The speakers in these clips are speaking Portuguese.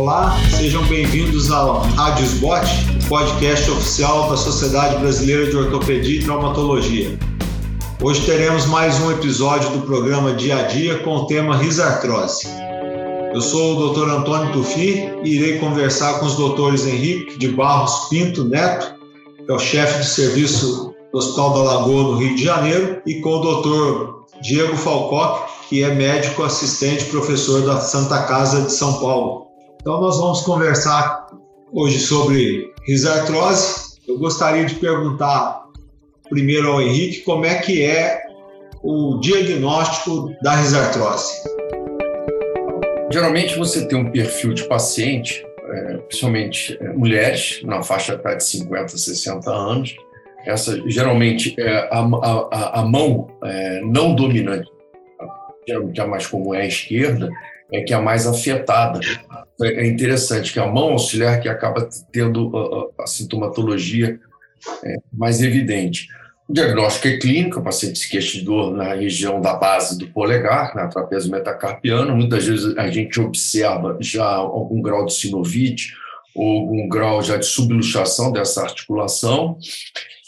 Olá, sejam bem-vindos ao Rádio Spot, podcast oficial da Sociedade Brasileira de Ortopedia e Traumatologia. Hoje teremos mais um episódio do programa Dia a Dia com o tema risartrose. Eu sou o Dr. Antônio Tufi e irei conversar com os doutores Henrique de Barros Pinto Neto, que é o chefe de serviço do Hospital da Lagoa, no Rio de Janeiro, e com o Dr. Diego Falcoque, que é médico assistente professor da Santa Casa de São Paulo. Então nós vamos conversar hoje sobre risartrose. Eu gostaria de perguntar primeiro ao Henrique como é que é o diagnóstico da risartrose. Geralmente você tem um perfil de paciente, é, principalmente é, mulheres, na faixa de 50, 60 anos. Essa geralmente é a, a, a mão é, não dominante, é a mais comum é a esquerda, é que é a mais afetada. É interessante que a mão auxiliar que acaba tendo a, a, a sintomatologia é, mais evidente. O diagnóstico é clínico, o paciente se queixa de dor na região da base do polegar, na trapézio metacarpiano. Muitas vezes a gente observa já algum grau de sinovite algum grau já de subluxação dessa articulação.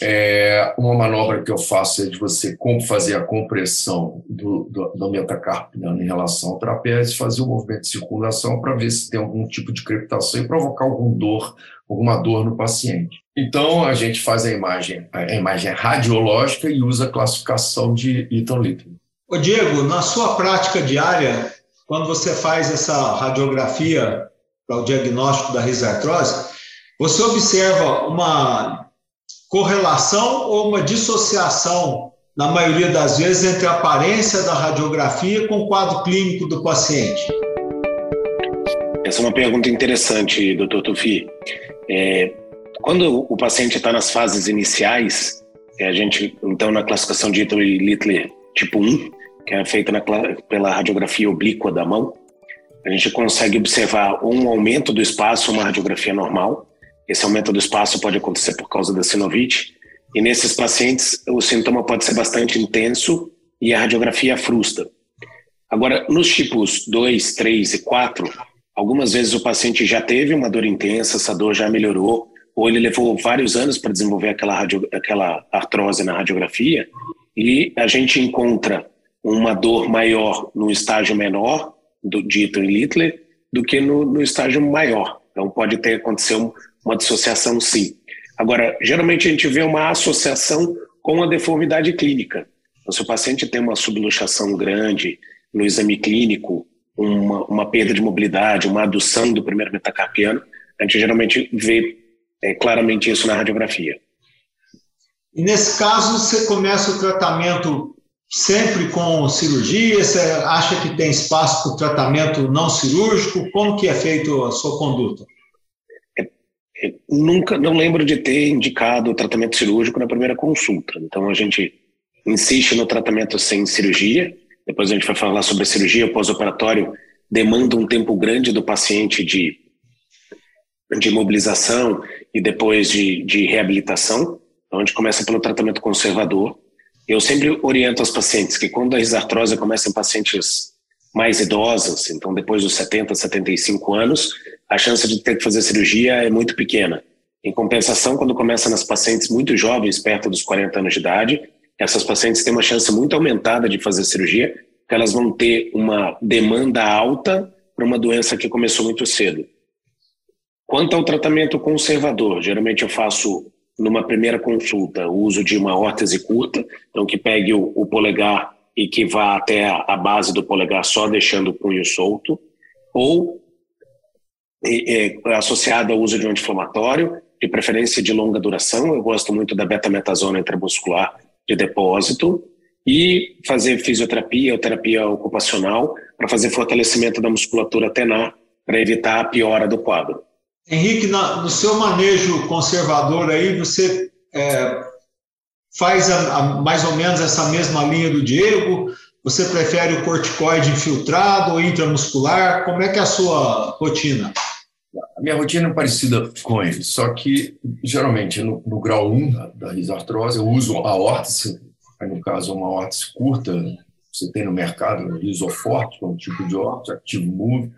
É, uma manobra que eu faço é de você fazer a compressão do, do, do metacarpiano em relação ao trapézio, fazer o movimento de circulação para ver se tem algum tipo de crepitação e provocar algum dor, alguma dor no paciente. Então, a gente faz a imagem, a imagem radiológica e usa a classificação de Eaton Little. Ô Diego, na sua prática diária, quando você faz essa radiografia para o diagnóstico da risartrose, você observa uma correlação ou uma dissociação, na maioria das vezes, entre a aparência da radiografia com o quadro clínico do paciente? Essa é uma pergunta interessante, doutor Tufi. É, quando o paciente está nas fases iniciais, é, a gente, então, na classificação de Ito e Littler tipo 1, que é feita na, pela radiografia oblíqua da mão, a gente consegue observar um aumento do espaço, uma radiografia normal. Esse aumento do espaço pode acontecer por causa da sinovite. E nesses pacientes, o sintoma pode ser bastante intenso e a radiografia frustra. Agora, nos tipos 2, 3 e 4, algumas vezes o paciente já teve uma dor intensa, essa dor já melhorou, ou ele levou vários anos para desenvolver aquela, radio, aquela artrose na radiografia, e a gente encontra uma dor maior no estágio menor, do dito em Littler, do que no, no estágio maior. Então pode ter acontecido uma dissociação sim. Agora, geralmente a gente vê uma associação com a deformidade clínica. Então, se o paciente tem uma subluxação grande no exame clínico, uma, uma perda de mobilidade, uma adução do primeiro metacarpiano, a gente geralmente vê é, claramente isso na radiografia. E nesse caso, você começa o tratamento sempre com cirurgia? Você acha que tem espaço para tratamento não cirúrgico? Como que é feito a sua conduta? É, é, nunca, não lembro de ter indicado tratamento cirúrgico na primeira consulta. Então a gente insiste no tratamento sem cirurgia. Depois a gente vai falar sobre a cirurgia pós-operatório. Demanda um tempo grande do paciente de de mobilização e depois de, de reabilitação. Então, a gente começa pelo tratamento conservador. Eu sempre oriento as pacientes que quando a risartrose começa em pacientes mais idosas, então depois dos 70, 75 anos, a chance de ter que fazer cirurgia é muito pequena. Em compensação, quando começa nas pacientes muito jovens, perto dos 40 anos de idade, essas pacientes têm uma chance muito aumentada de fazer cirurgia, porque elas vão ter uma demanda alta para uma doença que começou muito cedo. Quanto ao tratamento conservador, geralmente eu faço numa primeira consulta o uso de uma órtese curta, então que pegue o, o polegar e que vá até a, a, base do polegar só deixando o punho solto, ou é, é, associado ao uso de um anti-inflamatório, de preferência de longa duração, eu gosto muito da betametasona intramuscular de depósito, e fazer fisioterapia ou terapia ocupacional para fazer fortalecimento da musculatura tenar para evitar a piora do quadro. Henrique, na, no seu manejo conservador aí, você é, faz a, a, mais ou menos essa mesma linha do Diego? Você prefere o corticoide infiltrado ou intramuscular? Como é que é a sua rotina? A minha rotina é parecida com ele, só que geralmente no, no grau 1 da, da risartrose eu uso a órtese, no caso uma órtese curta, você tem no mercado isoforte, que é um tipo de órtese, Active Move,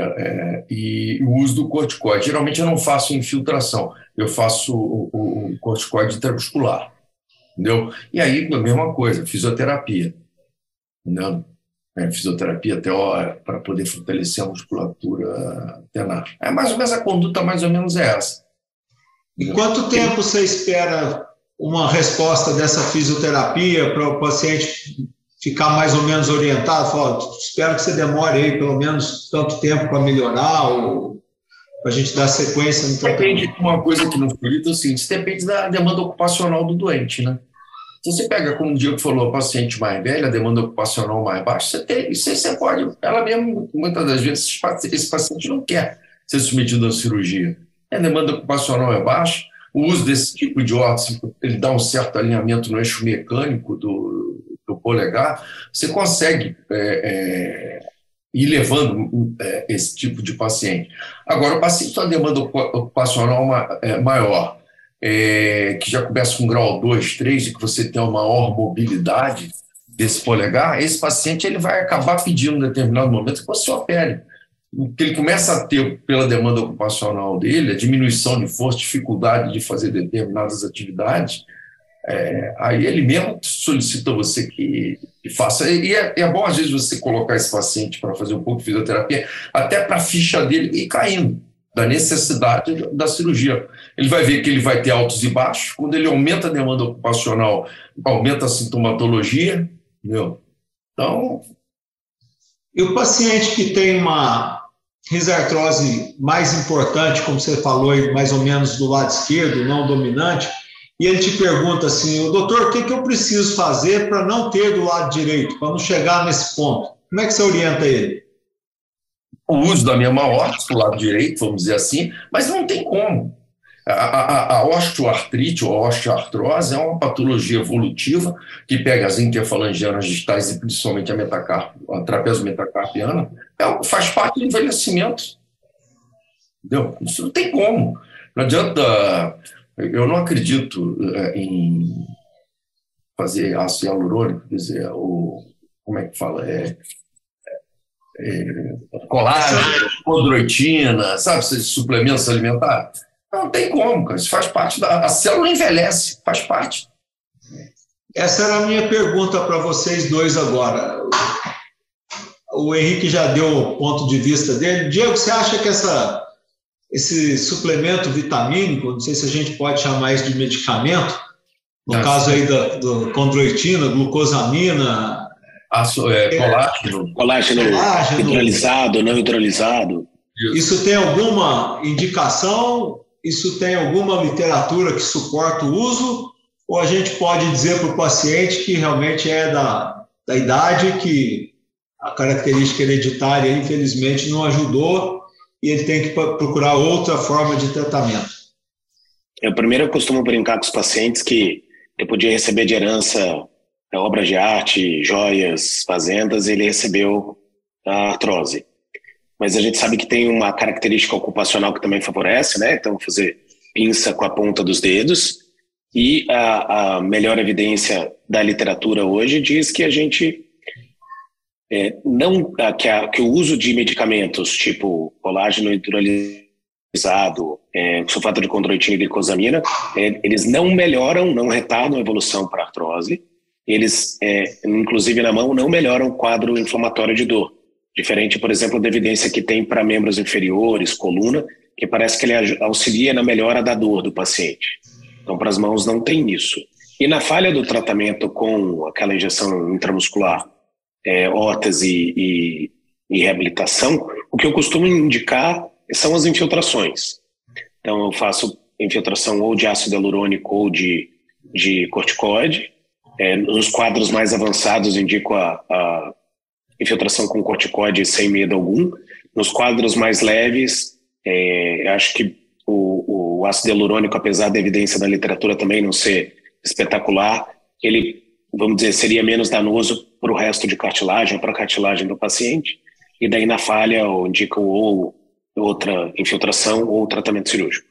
é, e o uso do corticoide. Geralmente eu não faço infiltração, eu faço o, o, o corticoide intramuscular, entendeu? E aí a mesma coisa, fisioterapia, entendeu? É, fisioterapia até hora para poder fortalecer a musculatura tenar. É mais ou menos a conduta, mais ou menos é essa. E quanto tempo você espera uma resposta dessa fisioterapia para o paciente ficar mais ou menos orientado? Fala, espero que você demore aí pelo menos tanto tempo para melhorar para a gente dar sequência no tratamento. Depende de uma coisa que não foi dito, assim, isso depende da demanda ocupacional do doente, né? Se você pega, como o Diego falou, paciente mais velho, a demanda ocupacional mais baixa, você tem, isso você pode, ela mesmo, muitas das vezes, esse paciente não quer ser submetido à cirurgia. A demanda ocupacional é baixa, o uso desse tipo de órtese, ele dá um certo alinhamento no eixo mecânico do, do polegar, você consegue é, é, ir levando é, esse tipo de paciente. Agora, o paciente com a demanda ocupacional é, maior, é, que já começa com grau 2, 3 e que você tem uma maior mobilidade desse polegar, esse paciente ele vai acabar pedindo em determinado momento que você opere. Que ele começa a ter pela demanda ocupacional dele, a diminuição de força, dificuldade de fazer determinadas atividades, é, aí ele mesmo solicita você que, que faça. E é, é, bom, às vezes, você colocar esse paciente para fazer um pouco de fisioterapia, até para a ficha dele ir caindo da necessidade da cirurgia. Ele vai ver que ele vai ter altos e baixos. Quando ele aumenta a demanda ocupacional, aumenta a sintomatologia. Entendeu? Então. E o paciente que tem uma risartrose mais importante, como você falou, mais ou menos do lado esquerdo, não dominante, e ele te pergunta assim: doutor, o que, que eu preciso fazer para não ter do lado direito, para não chegar nesse ponto? Como é que você orienta ele? o uso da mesma órtese do lado direito, vamos dizer assim, mas não tem como. A, a, a osteoartrite ou a osteoartrose é uma patologia evolutiva que pega as interfalangianas distais e principalmente a, metacarp, a trapezo metacarpiana, é, faz parte do envelhecimento. Entendeu? Isso não tem como. Não adianta. Eu não acredito é, em fazer ácido hialurônico, quer dizer, o, como é que fala? É, é, colágeno, condroitina, sabe, esses suplementos alimentares. Não tem como, cara. Isso faz parte da. A célula envelhece, faz parte. Essa era a minha pergunta para vocês dois agora. O Henrique já deu o ponto de vista dele. Diego, você acha que essa, esse suplemento vitamínico, não sei se a gente pode chamar isso de medicamento, no é, caso aí da do condroitina, glucosamina, Aço, é, colágeno. colágeno. Colágeno hidrolisado, não hidrolisado. Isso tem alguma indicação? Isso tem alguma literatura que suporta o uso? Ou a gente pode dizer para o paciente que realmente é da, da idade, que a característica hereditária, infelizmente, não ajudou e ele tem que procurar outra forma de tratamento? Eu primeiro eu costumo brincar com os pacientes que eu podia receber de herança é, obras de arte, joias, fazendas, ele recebeu a artrose. Mas a gente sabe que tem uma característica ocupacional que também favorece, né? Então, fazer pinça com a ponta dos dedos. E a, a melhor evidência da literatura hoje diz que a gente é, não que, a, que, o uso de medicamentos tipo colágeno hidrolisado, é, sulfato de condroitina e glicosamina, é, eles não melhoram, não retardam a evolução para artrose, eles, é, inclusive na mão, não melhoram o quadro inflamatório de dor. Diferente, por exemplo, da evidência que tem para membros inferiores, coluna, que parece que ele auxilia na melhora da dor do paciente. Então, para as mãos não tem isso. E na falha do tratamento com aquela injeção intramuscular, é, órtese e, e reabilitação, o que eu costumo indicar são as infiltrações. Então, eu faço infiltração ou de ácido hialurônico ou de, de corticoide, é, nos quadros mais avançados, indico a, a infiltração com corticoide sem medo algum. Nos quadros mais leves, é, acho que o, o, ácido hialurônico, apesar da evidência da literatura também não ser espetacular, ele, vamos dizer, seria menos danoso para o resto de cartilagem, para a cartilagem do paciente. E daí, na falha, eu indico ou outra infiltração ou tratamento cirúrgico.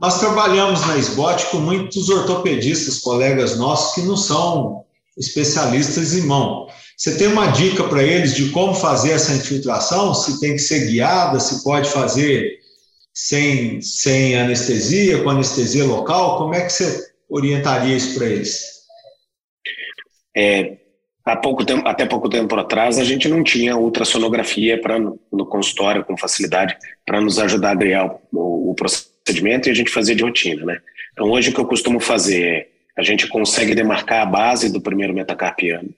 Nós trabalhamos na SBOT com muitos ortopedistas, colegas nossos, que não são especialistas em mão. Você tem uma dica para eles de como fazer essa infiltração? Se tem que ser guiada, se pode fazer sem, sem anestesia, com anestesia local? Como é que você orientaria isso para eles? É, há pouco tempo, até pouco tempo atrás, a gente não tinha ultrassonografia para no, consultório com facilidade para nos ajudar a criar o, o, procedimento e a gente fazia de rotina, né? Então hoje o que eu costumo fazer é a gente consegue demarcar a base do primeiro metacarpiano,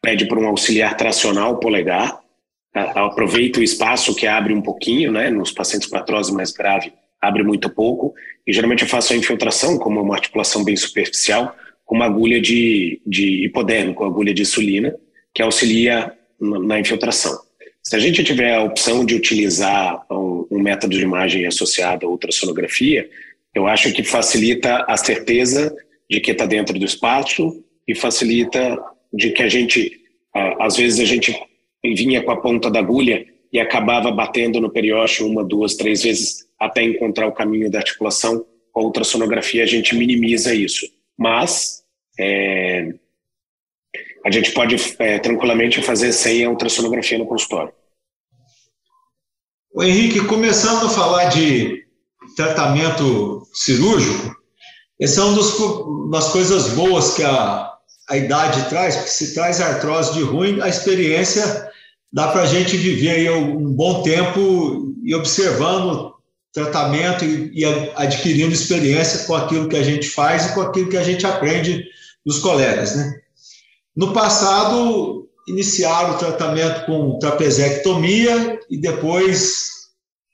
pede para um auxiliar tracional polegar, aproveita o espaço que abre um pouquinho, né? Nos pacientes com artrose mais grave abre muito pouco e geralmente eu faço a infiltração como uma articulação bem superficial com uma agulha de, de hipodérmico, agulha de insulina, que auxilia na infiltração. Se a gente tiver a opção de utilizar um, um método de imagem associado à ultrassonografia, eu acho que facilita a certeza de que está dentro do espaço e facilita de que a gente, às vezes a gente vinha com a ponta da agulha e acabava batendo no periósteo uma, duas, três vezes até encontrar o caminho da articulação. Com a ultrassonografia a gente minimiza isso mas é, a gente pode é, tranquilamente fazer sem a ultrassonografia no consultório. O Henrique, começando a falar de tratamento cirúrgico, essa é uma das coisas boas que a, a idade traz, porque se traz artrose de ruim, a experiência dá para a gente viver aí um bom tempo e observando tratamento e, e, adquirindo experiência com aquilo que a gente faz e com aquilo que a gente aprende dos colegas, né? No passado, iniciaram o tratamento com trapezectomia e depois,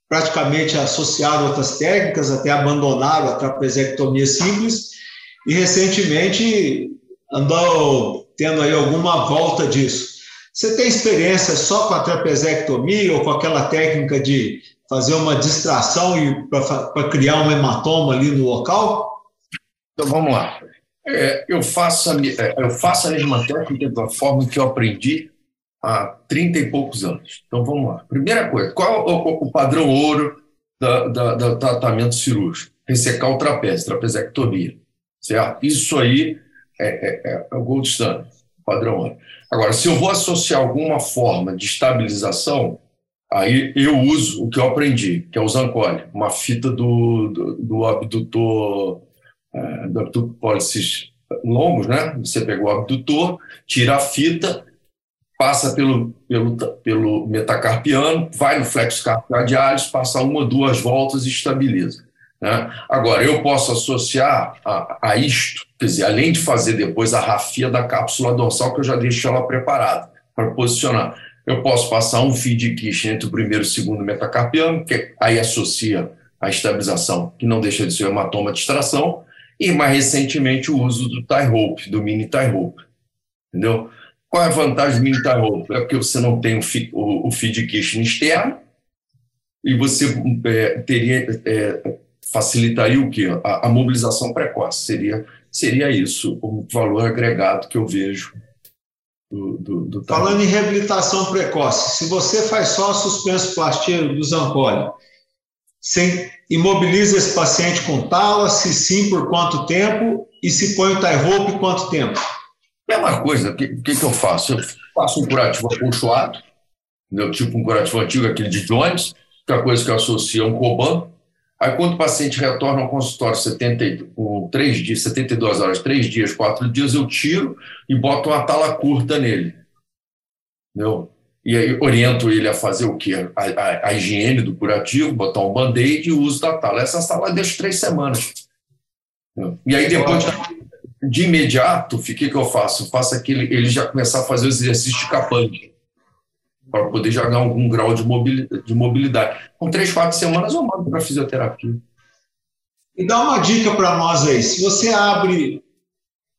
praticamente associado a outras técnicas, até abandonaram a trapezectomia simples e recentemente andou tendo aí alguma volta disso. Você tem experiência só com a trapezectomia ou com aquela técnica de fazer uma distração e para criar um hematoma ali no local? Então vamos lá. É, eu, faço a, é, eu faço a mesma técnica da forma que eu aprendi há 30 e poucos anos. Então vamos lá. Primeira coisa, qual é o, o padrão ouro da, tratamento cirúrgico? Ressecar o trapézio, trapezectomia. Certo? Isso aí é, é, é, é o gold standard, padrão ouro. Agora, se eu vou associar alguma forma de estabilização, Aí eu uso o que eu aprendi, que é o Zancoli, uma fita do, do, do abdutor, é, do abdutor pólices longos, né? Você pega o abdutor, tira a fita, passa pelo, pelo, pelo metacarpiano, vai no flexo cardialis, passa uma, duas voltas e estabiliza. Né? Agora, eu posso associar a, a isto, quer dizer, além de fazer depois a rafia da cápsula dorsal, que eu já deixo ela preparada para posicionar eu posso passar um feed quiche entre o primeiro e o segundo metacarpiano, que aí associa a estabilização, que não deixa de ser hematoma de extração, e mais recentemente o uso do tie rope, do mini tie rope. Entendeu? Qual é a vantagem do mini tie rope? É porque você não tem o, o feed quiche externo e você é, teria é, facilitaria o quê? A, a mobilização precoce seria seria isso o valor agregado que eu vejo do, do, do Falando em reabilitação precoce, se você faz só a suspensoplastia do Zancoli, sem, imobiliza esse paciente com tala, se sim, por quanto tempo, e se põe o tie rope, quanto tempo? Mesma coisa, o que, que, que, eu faço? Eu faço um curativo acolchoado, tipo um curativo antigo, aquele de Jones, que é a coisa que eu associo a um Coban, Aí, quando o paciente retorna ao consultório 70, com 3 dias, 72 horas, 3 dias, 4 dias, eu tiro e boto uma tala curta nele. Entendeu? E aí oriento ele a fazer o quê? A, a, a higiene do curativo, botar um band-aid e o uso da tala. Essa tala eu deixo três semanas. Entendeu? E aí depois, de imediato, o que, que eu faço? Eu faço aquele, ele já começar a fazer os exercícios de capante para poder jogar algum grau de mobilidade. Com três, quatro semanas eu mando para fisioterapia. E dá uma dica para nós aí. Se você abre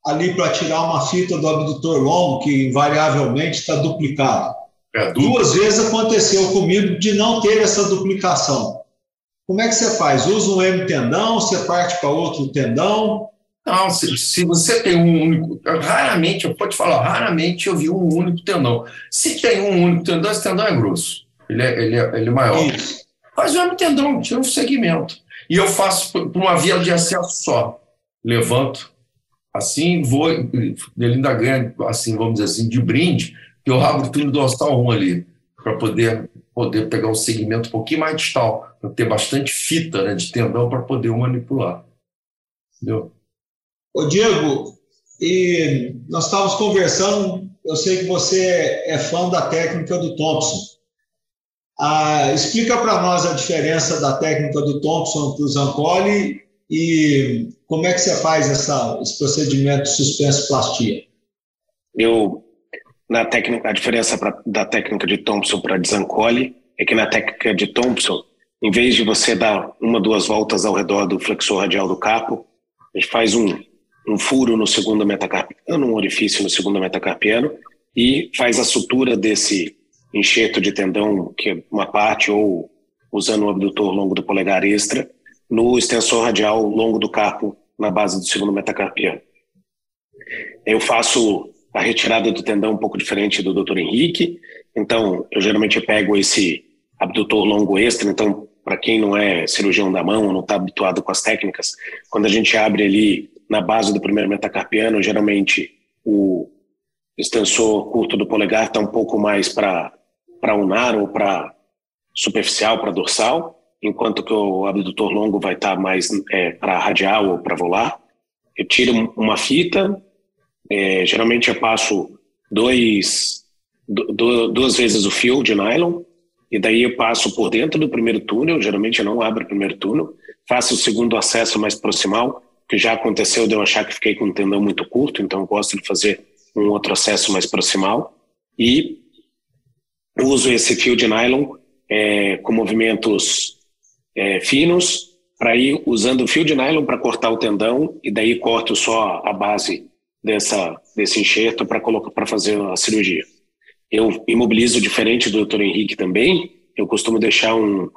ali para tirar uma fita do abdutor longo, que invariavelmente está duplicado. É, Duas vezes aconteceu comigo de não ter essa duplicação. Como é que você faz? Usa um M tendão, você parte para outro tendão? Não, se, se, você tem um único. Raramente, eu posso falar, raramente eu vi um único tendão. Se tem um único tendão, esse tendão é grosso. Ele é, ele é, ele é maior. Isso. Faz o tendão, tira um segmento. E eu faço por uma via de acesso só. Levanto, Assim, vou, ele ainda ganha, assim, vamos dizer assim, de brinde, que eu abro o túnel dorsal 1 ali, para poder, poder pegar um segmento um pouquinho mais distal, para ter bastante fita né, de tendão para poder manipular. Entendeu? Ô, Diego, e nós estávamos conversando, eu sei que você é fã da técnica do Thompson. Ah, explica para nós a diferença da técnica do Thompson para o Zancoli e como é que você faz essa, esse procedimento de suspenso-plastia? Eu, na técnica, a diferença pra, da técnica de Thompson para de Zancoli é que na técnica de Thompson, em vez de você dar uma, duas voltas ao redor do flexor radial do capo, a gente faz um, um furo no segundo metacarpiano, um orifício no segundo metacarpiano, e faz a sutura desse enxerto de tendão, que é uma parte, ou usando o abdutor longo do polegar extra, no extensor radial longo do carpo, na base do segundo metacarpiano. Eu faço a retirada do tendão um pouco diferente do Dr. Henrique, então eu geralmente pego esse abdutor longo extra, então para quem não é cirurgião da mão, não está habituado com as técnicas, quando a gente abre ali na base do primeiro metacarpiano, geralmente o extensor curto do polegar está um pouco mais para unar ou para superficial, para dorsal, enquanto que o abdutor longo vai estar tá mais é, para radial ou para volar. Eu tiro uma fita, é, geralmente eu passo dois, do, duas vezes o fio de nylon, e daí eu passo por dentro do primeiro túnel, geralmente eu não abro o primeiro túnel, faço o segundo acesso mais proximal, que já aconteceu de eu achar que fiquei com um tendão muito curto, então eu gosto de fazer um outro acesso mais proximal, e uso esse fio de nylon é, com movimentos é, finos para ir usando o fio de nylon para cortar o tendão e daí corto só a base dessa desse enxerto para fazer a cirurgia. Eu imobilizo diferente do Dr. Henrique também. Eu costumo deixar um,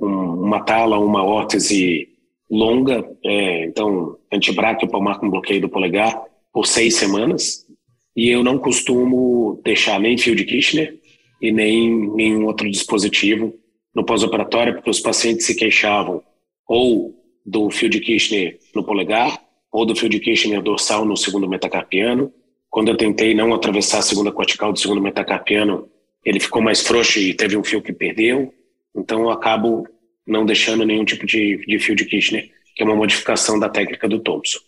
um, uma tala, uma órtese longa, é, então antibráquio palmar com bloqueio do polegar por seis semanas. E eu não costumo deixar nem fio de Kirchner e nem nenhum outro dispositivo no pós-operatório, porque os pacientes se queixavam ou do fio de Kirchner no polegar, ou do fio de Kirchner dorsal no segundo metacarpiano. Quando eu tentei não atravessar a segunda cortical do segundo metacarpiano, ele ficou mais frouxo e teve um fio que perdeu. Então eu acabo não deixando nenhum tipo de, de fio de Kirchner, que é uma modificação da técnica do Thompson.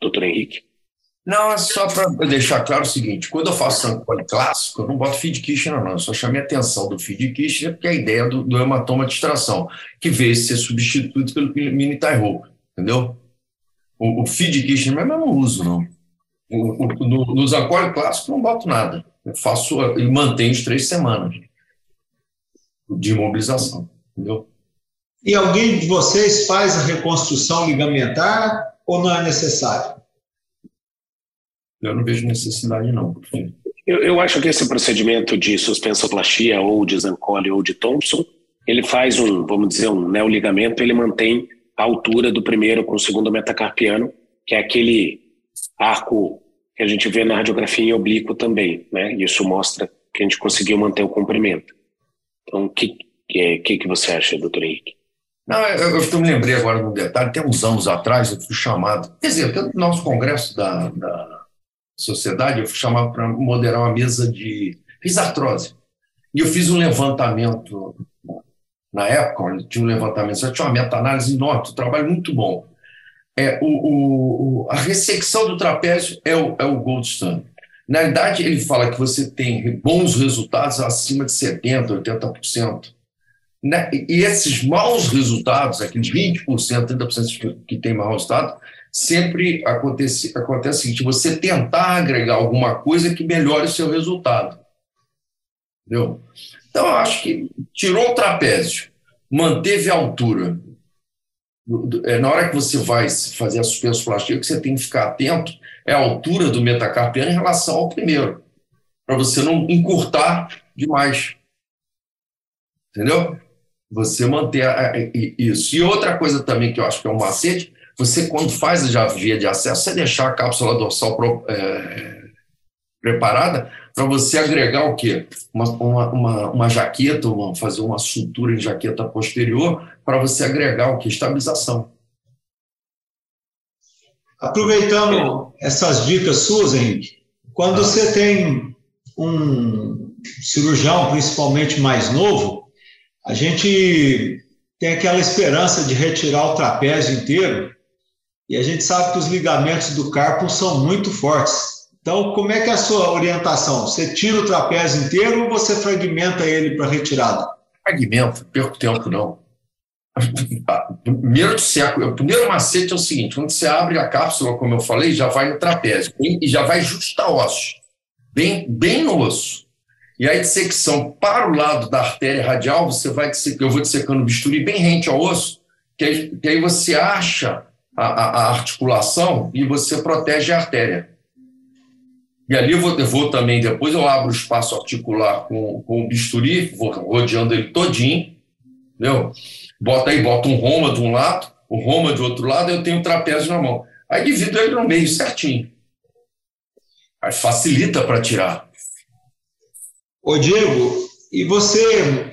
Doutor Henrique? Não, é só para deixar claro o seguinte: quando eu faço sangue clássico, eu não boto feed Kirchner, não. Eu só chamei a atenção do feed Kirchner, porque é a ideia do, do hematoma de extração, que veio ser substituído pelo mini Tyrol, entendeu? O, o feed Kirchner mesmo eu não uso, não. O, o, no, no Zancoli clássico, não boto nada. Eu faço e mantenho os três semanas de imobilização, entendeu? E alguém de vocês faz a reconstrução ligamentar ou não é necessário? Eu não vejo necessidade, não. Eu, eu acho que esse procedimento de suspensoplastia ou de Zancoli ou de Thompson, ele faz um, vamos dizer, um neoligamento, ele mantém a altura do primeiro com o segundo metacarpiano, que é aquele arco que a gente vê na radiografia em oblíquo também, né? Isso mostra que a gente conseguiu manter o comprimento. Então, o que, que, que você acha, doutor Henrique? Não, eu, eu me lembrei agora de um detalhe, tem uns anos atrás eu fui chamado, quer dizer, no nosso congresso da, da sociedade, eu fui chamado para moderar uma mesa de. Fiz artrose. E eu fiz um levantamento, na época, tinha um levantamento, só tinha uma meta-análise enorme, um trabalho muito bom. É, o, o, a ressecção do trapézio é o, é o gold standard. Na verdade, ele fala que você tem bons resultados acima de 70%, 80%. Né? E esses maus resultados, aqueles 20%, 30% que tem mau resultado, sempre acontece, acontece o seguinte: você tentar agregar alguma coisa que melhore o seu resultado. Entendeu? Então, eu acho que tirou o trapézio, manteve a altura. É, na hora que você vai fazer a suspensoplastia, o que você tem que ficar atento é a altura do metacarpiano em relação ao primeiro, para você não encurtar demais. Entendeu? Você manter isso. E outra coisa também que eu acho que é um macete você, quando faz a via de acesso, você deixar a cápsula dorsal pro, é, preparada para você agregar o quê? Uma, uma, uma, uma jaqueta, uma, fazer uma sutura em jaqueta posterior para você agregar o que? Estabilização. Aproveitando essas dicas suas, Henrique, quando ah. você tem um cirurgião, principalmente mais novo, a gente tem aquela esperança de retirar o trapézio inteiro e a gente sabe que os ligamentos do carpo são muito fortes. Então, como é que é a sua orientação? Você tira o trapézio inteiro ou você fragmenta ele para retirada? Fragmento, perco tempo não. Primeiro, o primeiro macete é o seguinte: quando você abre a cápsula, como eu falei, já vai no trapézio e já vai justo a osso, bem, bem no osso. E a dissecção para o lado da artéria radial, você vai eu vou dissecando o bisturi bem rente ao osso, que aí, que aí você acha a, a, articulação e você protege a artéria. E ali eu vou, eu vou também, depois eu abro o espaço articular com, com o bisturi, vou rodeando ele todinho, entendeu? Bota aí, bota um roma de um lado, o roma do outro lado, eu tenho o trapézio na mão. Aí divido ele no meio certinho. Aí facilita para tirar. Ô Diego, e você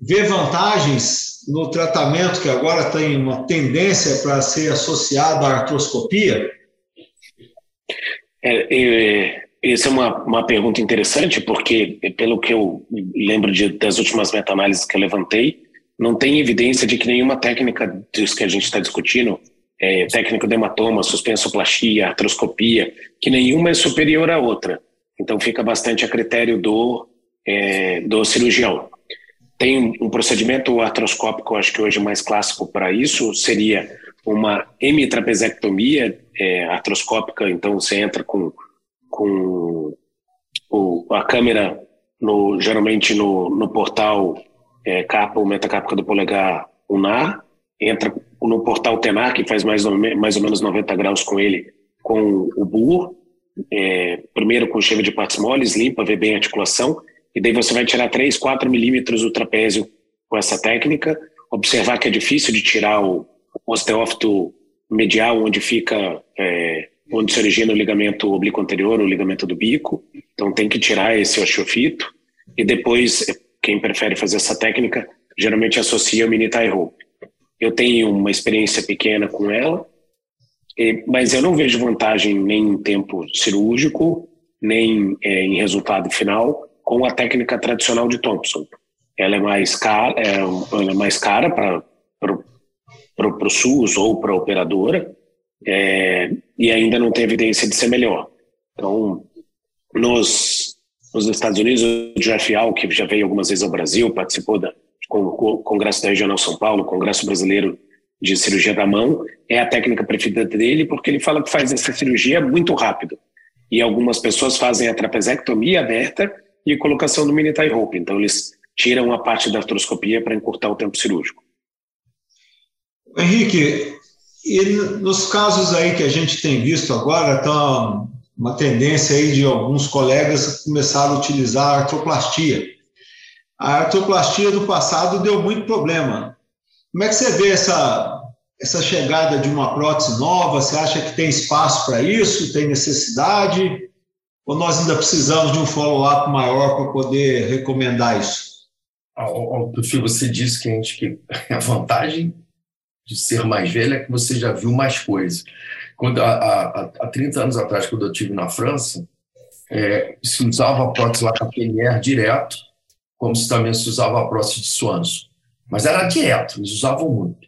vê vantagens no tratamento que agora tem uma tendência para ser associado à artroscopia? É, é, essa é uma, uma pergunta interessante, porque, pelo que eu lembro de, das últimas meta-análises que eu levantei, não tem evidência de que nenhuma técnica disso que a gente está discutindo, é, técnica de hematoma, suspensoplastia, artroscopia, que nenhuma é superior à outra. Então fica bastante a critério do, é, do cirurgião. Tem um procedimento artroscópico, acho que hoje mais clássico para isso, seria uma hemitrapezectomia é, artroscópica, então você entra com, com o, a câmera no, geralmente no, no portal é, capa ou metacápica do polegar unar, entra no portal tenar, que faz mais ou, mais ou menos 90 graus com ele, com o burro, é, primeiro com chave de partes moles, limpa, vê bem a articulação, e daí você vai tirar 3, 4 milímetros do trapézio com essa técnica, observar que é difícil de tirar o osteófito medial, onde fica, é, onde se origina o ligamento oblíquo anterior, o ligamento do bico, então tem que tirar esse osteofito, e depois quem prefere fazer essa técnica geralmente associa o mini tie rope. Eu tenho uma experiência pequena com ela, mas eu não vejo vantagem nem em tempo cirúrgico, nem é, em resultado final com a técnica tradicional de Thompson. Ela é mais cara, é, ela é mais cara para o SUS ou para a operadora é, e ainda não tem evidência de ser melhor. Então, nos nos Estados Unidos, o Jeff Al, que já veio algumas vezes ao Brasil, participou com, Congresso da Regional São Paulo, Congresso Brasileiro de Cirurgia da Mão, é a técnica preferida dele porque ele fala que faz essa cirurgia muito rápido. E algumas pessoas fazem a trapezectomia aberta e colocação do mini tie rope. Então, eles tiram a parte da artroscopia para encurtar o tempo cirúrgico. Henrique, e nos casos aí que a gente tem visto agora, estão uma tendência aí de alguns colegas começaram a utilizar a artroplastia. A artroplastia do passado deu muito problema. Como é que você vê essa, essa chegada de uma prótese nova? Você acha que tem espaço para isso? Tem necessidade? Ou nós ainda precisamos de um follow-up maior para poder recomendar isso? Tufio, você disse que a, gente, que a vantagem de ser mais velho é que você já viu mais coisas. Quando, há, há 30 anos atrás, quando eu estive na França, é, se usava a prótese Lacapenière direto, como se também se usava a prótese de Swanson. Mas era direto, eles usavam muito.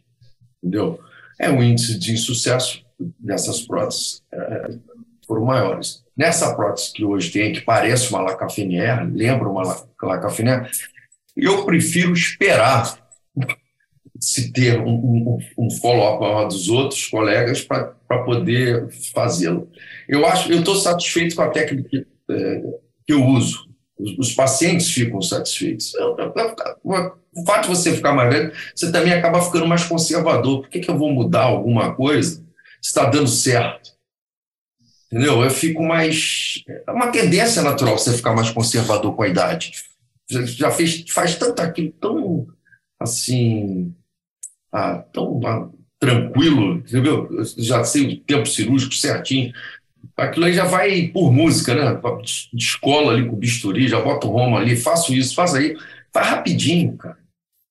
Entendeu? É, o índice de insucesso dessas próteses é, foram maiores. Nessa prótese que hoje tem, que parece uma Lacapenière, lembra uma Lacapenière, eu prefiro esperar se ter um, um, um follow-up dos outros colegas para poder fazê-lo. Eu acho, eu estou satisfeito com a técnica que, é, que eu uso. Os, os, pacientes ficam satisfeitos. O fato de você ficar mais velho, você também acaba ficando mais conservador. Por que, que eu vou mudar alguma coisa se está dando certo? Entendeu? Eu fico mais. É uma tendência natural você ficar mais conservador com a idade. Já fez, faz tanto aquilo tão assim ah, tão ah, tranquilo, entendeu? Eu já sei o tempo cirúrgico certinho. Aquilo aí já vai por música, né? De escola ali com bisturi, já bota o Roma ali, faço isso, faço aí. Vai rapidinho, cara.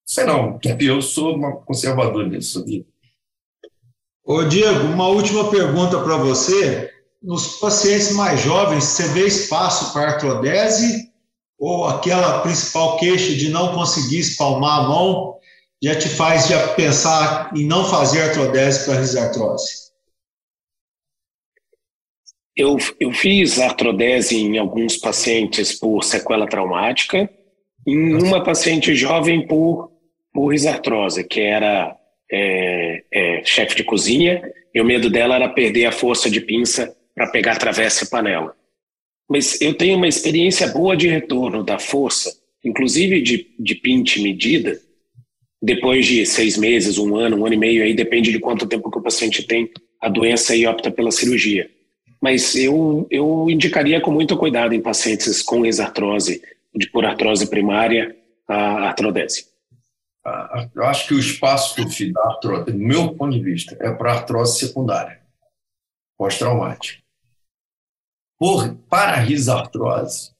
Sei não, eu sou uma conservador nisso, sabia? Ô Diego, uma última pergunta para você. Nos pacientes mais jovens, você vê espaço para artrodese ou aquela principal queixa de não conseguir espalmar a mão já te faz já pensar em não fazer artrodese para risartrose? Eu, eu fiz artrodese em alguns pacientes por sequela traumática, em uma paciente jovem por, por risartrose, que era é, é, chefe de cozinha, e o medo dela era perder a força de pinça para pegar travessa e panela. Mas eu tenho uma experiência boa de retorno da força, inclusive de, de pinte medida, depois de seis meses, um ano, um ano e meio, aí depende de quanto tempo que o paciente tem a doença e opta pela cirurgia. Mas eu, eu indicaria com muito cuidado em pacientes com exartrose, de por artrose primária, a artrodese. Eu acho que o espaço que eu fiz da artrose, do meu ponto de vista, é para artrose secundária, pós-traumática. Por, para a risartrose.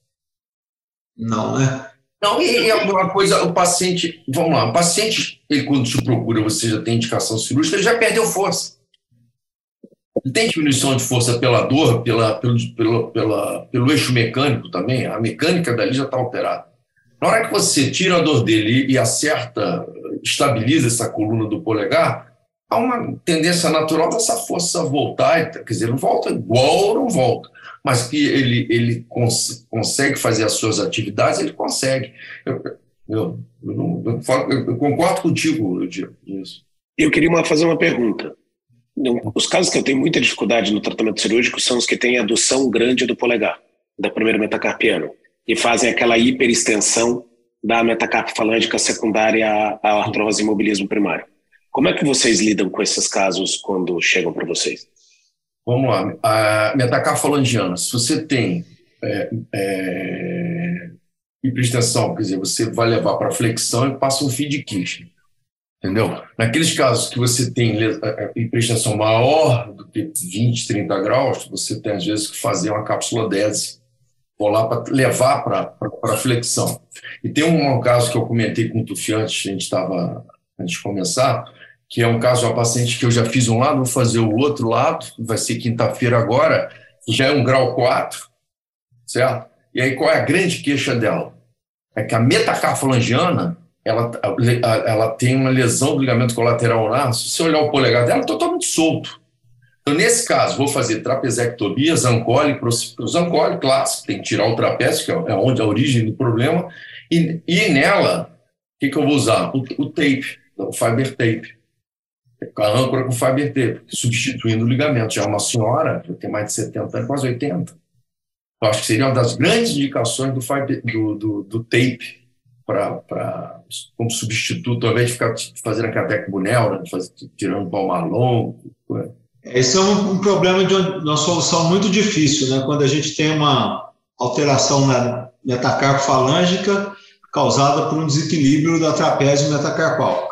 Não, né? Não, e é uma coisa, o paciente, vamos lá, o paciente, ele quando te procura, você já tem indicação cirúrgica, ele já perdeu força. Tem diminuição de força pela dor, pela, pelo, pela, pela, pelo eixo mecânico também, a mecânica dali já está alterada. Na hora que você tira a dor dele e acerta, estabiliza essa coluna do polegar, há uma tendência natural dessa força voltar, quer dizer, não volta igual, não volta, mas que ele, ele cons consegue fazer as suas atividades, ele consegue. Eu, eu, eu, eu concordo contigo, eu digo isso. Eu queria uma, fazer uma pergunta. Os casos que eu tenho muita dificuldade no tratamento cirúrgico são os que têm adução grande do polegar, da primeira metacarpiana, e fazem aquela hiperextensão da metacarpa falângica secundária à artrose e imobilismo primário. Como é que vocês lidam com esses casos quando chegam para vocês? Vamos lá. A metacarfalangiana, se você tem é, é, hiperextensão, quer dizer, você vai levar para flexão e passa um feed Kirchner. Entendeu? Naqueles casos que você tem hiperextensão maior do que 20, 30 graus, você tem às vezes que fazer uma cápsula 10 ou lá para levar para flexão. E tem um, caso que eu comentei com o Tufi antes, a gente estava antes de começar, que é um caso de uma paciente que eu já fiz um lado, vou fazer o outro lado, vai ser quinta-feira agora, já é um grau 4, certo? E aí qual é a grande queixa dela? É que a metacarfalangiana ela, ela tem uma lesão do ligamento colateral ulnar. Se você olhar o polegar dela, é totalmente solto. Então, nesse caso, vou fazer trapezectomia, zancole, zancole clássico, tem que tirar o trapézio, que é onde é a origem do problema, e, e nela, o que, que eu vou usar? O, o tape, o fiber tape. A âncora com fiber tape, substituindo o ligamento. Já é uma senhora, já tem mais de 70 anos, quase 80. Eu acho que seria uma das grandes indicações do, fiber, do, do, do tape para como substituto, ao invés de ficar fazendo a catecbunel, né, fazer, tirando palmar longo. Esse é um, um, problema de uma solução muito difícil, né? Quando a gente tem uma alteração na metacarpo falângica causada por um desequilíbrio da trapézio metacarpal.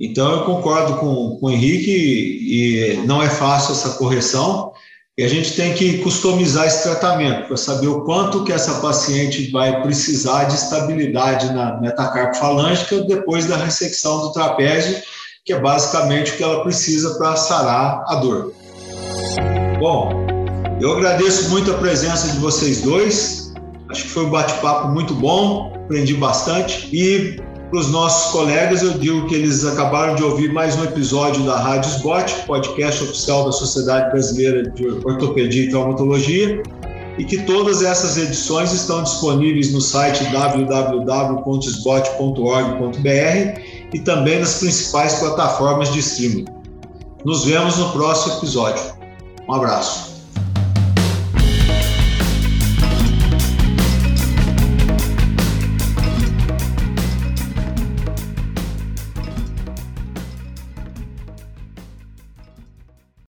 Então, eu concordo com, com o Henrique e não é fácil essa correção, e a gente tem que customizar esse tratamento para saber o quanto que essa paciente vai precisar de estabilidade na metacarpo falângica depois da ressecção do trapézio, que é basicamente o que ela precisa para sarar a dor. Bom, eu agradeço muito a presença de vocês dois. Acho que foi um bate-papo muito bom, aprendi bastante e para os nossos colegas, eu digo que eles acabaram de ouvir mais um episódio da Rádio Sbot, podcast oficial da Sociedade Brasileira de Ortopedia e Traumatologia, e que todas essas edições estão disponíveis no site www.sbot.org.br e também nas principais plataformas de streaming. Nos vemos no próximo episódio. Um abraço.